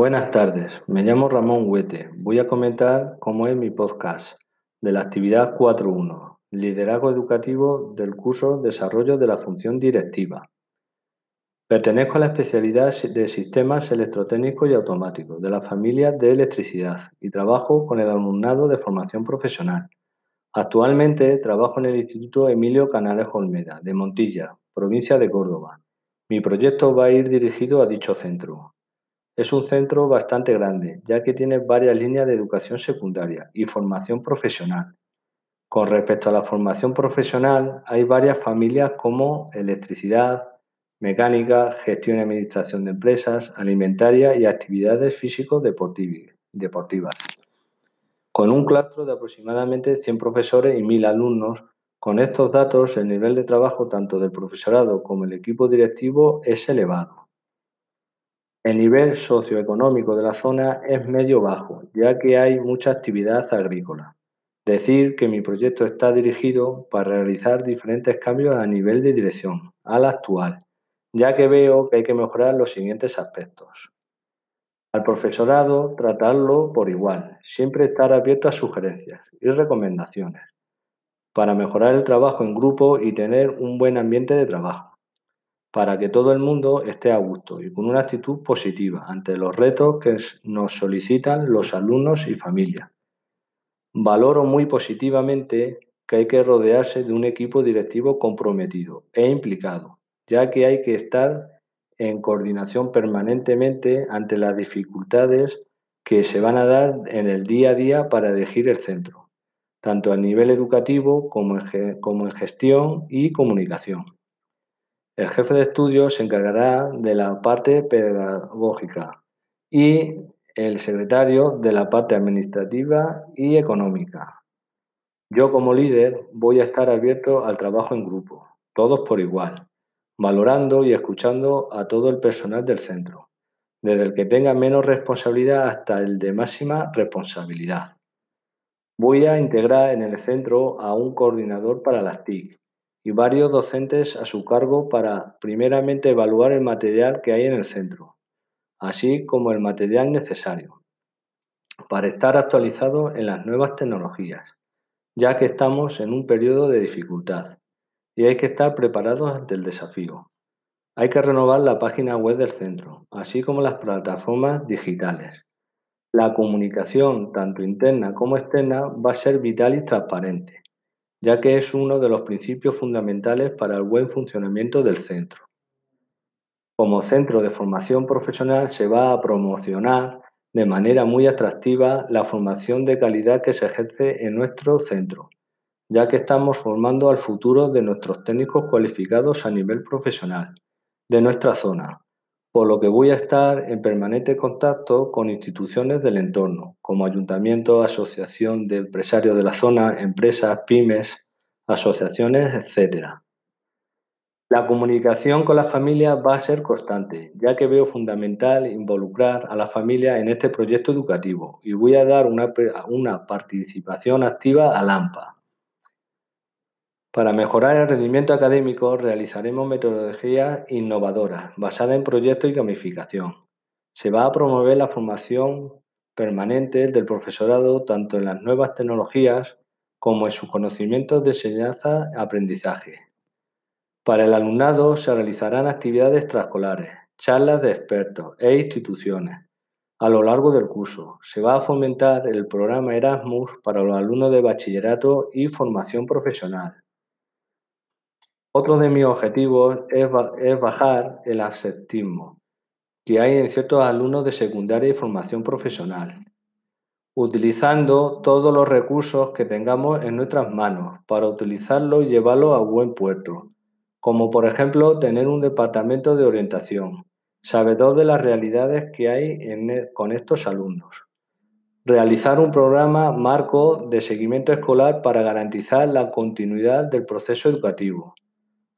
Buenas tardes, me llamo Ramón Huete. Voy a comentar cómo es mi podcast de la actividad 4.1, Liderazgo Educativo del curso Desarrollo de la Función Directiva. Pertenezco a la especialidad de Sistemas Electrotécnicos y Automáticos de la familia de Electricidad y trabajo con el alumnado de formación profesional. Actualmente trabajo en el Instituto Emilio Canales Olmeda, de Montilla, provincia de Córdoba. Mi proyecto va a ir dirigido a dicho centro. Es un centro bastante grande, ya que tiene varias líneas de educación secundaria y formación profesional. Con respecto a la formación profesional, hay varias familias como electricidad, mecánica, gestión y administración de empresas, alimentaria y actividades físico-deportivas. Con un claustro de aproximadamente 100 profesores y 1.000 alumnos, con estos datos el nivel de trabajo tanto del profesorado como el equipo directivo es elevado. El nivel socioeconómico de la zona es medio-bajo, ya que hay mucha actividad agrícola. Decir que mi proyecto está dirigido para realizar diferentes cambios a nivel de dirección, al actual, ya que veo que hay que mejorar los siguientes aspectos. Al profesorado, tratarlo por igual, siempre estar abierto a sugerencias y recomendaciones para mejorar el trabajo en grupo y tener un buen ambiente de trabajo, para que todo el mundo esté a gusto y con una actitud positiva ante los retos que nos solicitan los alumnos y familia. Valoro muy positivamente que hay que rodearse de un equipo directivo comprometido e implicado, ya que hay que estar en coordinación permanentemente ante las dificultades que se van a dar en el día a día para elegir el centro, tanto a nivel educativo como en gestión y comunicación. El jefe de estudios se encargará de la parte pedagógica y el secretario de la parte administrativa y económica. Yo como líder voy a estar abierto al trabajo en grupo, todos por igual, valorando y escuchando a todo el personal del centro, desde el que tenga menos responsabilidad hasta el de máxima responsabilidad. Voy a integrar en el centro a un coordinador para las TIC y varios docentes a su cargo para primeramente evaluar el material que hay en el centro, así como el material necesario para estar actualizado en las nuevas tecnologías, ya que estamos en un periodo de dificultad y hay que estar preparados ante el desafío. Hay que renovar la página web del centro, así como las plataformas digitales. La comunicación, tanto interna como externa, va a ser vital y transparente, ya que es uno de los principios fundamentales para el buen funcionamiento del centro. Como centro de formación profesional se va a promocionar de manera muy atractiva la formación de calidad que se ejerce en nuestro centro, ya que estamos formando al futuro de nuestros técnicos cualificados a nivel profesional de nuestra zona, por lo que voy a estar en permanente contacto con instituciones del entorno, como ayuntamiento, asociación de empresarios de la zona, empresas, pymes, asociaciones, etc. La comunicación con la familia va a ser constante, ya que veo fundamental involucrar a la familia en este proyecto educativo y voy a dar una, una participación activa al AMPA. Para mejorar el rendimiento académico realizaremos metodologías innovadoras basadas en proyectos y gamificación. Se va a promover la formación permanente del profesorado tanto en las nuevas tecnologías como en sus conocimientos de enseñanza-aprendizaje. Para el alumnado se realizarán actividades extraescolares, charlas de expertos e instituciones. A lo largo del curso se va a fomentar el programa Erasmus para los alumnos de bachillerato y formación profesional. Otro de mis objetivos es, bajar el absentismo que hay en ciertos alumnos de secundaria y formación profesional, utilizando todos los recursos que tengamos en nuestras manos para utilizarlo y llevarlo a buen puerto, como por ejemplo tener un departamento de orientación, sabedor de las realidades que hay e, con estos alumnos. Realizar un programa marco de seguimiento escolar para garantizar la continuidad del proceso educativo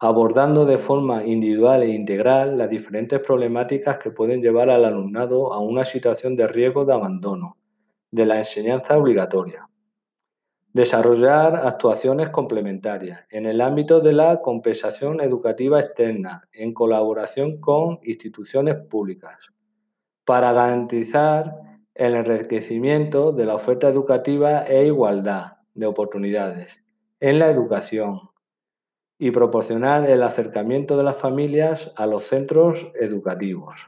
abordando de forma individual e integral las diferentes problemáticas que pueden llevar al alumnado a una situación de riesgo de abandono de la enseñanza obligatoria. Desarrollar actuaciones complementarias en el ámbito de la compensación educativa externa en colaboración con instituciones públicas. para garantizar el enriquecimiento de la oferta educativa e igualdad de oportunidades en la educación y proporcionar el acercamiento de las familias a los centros educativos.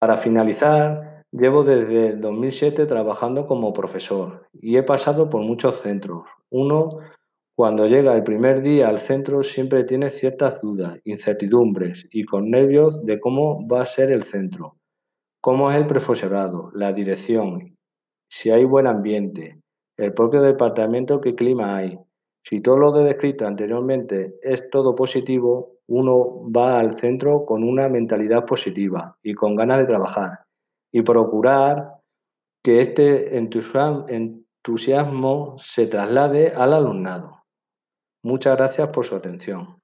Para finalizar, llevo desde el 2007 trabajando como profesor y he pasado por muchos centros. Uno, cuando llega el primer día al centro, siempre tiene ciertas dudas, incertidumbres y con nervios de cómo va a ser el centro, cómo es el profesorado, la dirección, si hay buen ambiente, el propio departamento, qué clima hay. Si todo lo descrito anteriormente es todo positivo, uno va al centro con una mentalidad positiva y con ganas de trabajar y procurar que este entusiasmo se traslade al alumnado. Muchas gracias por su atención.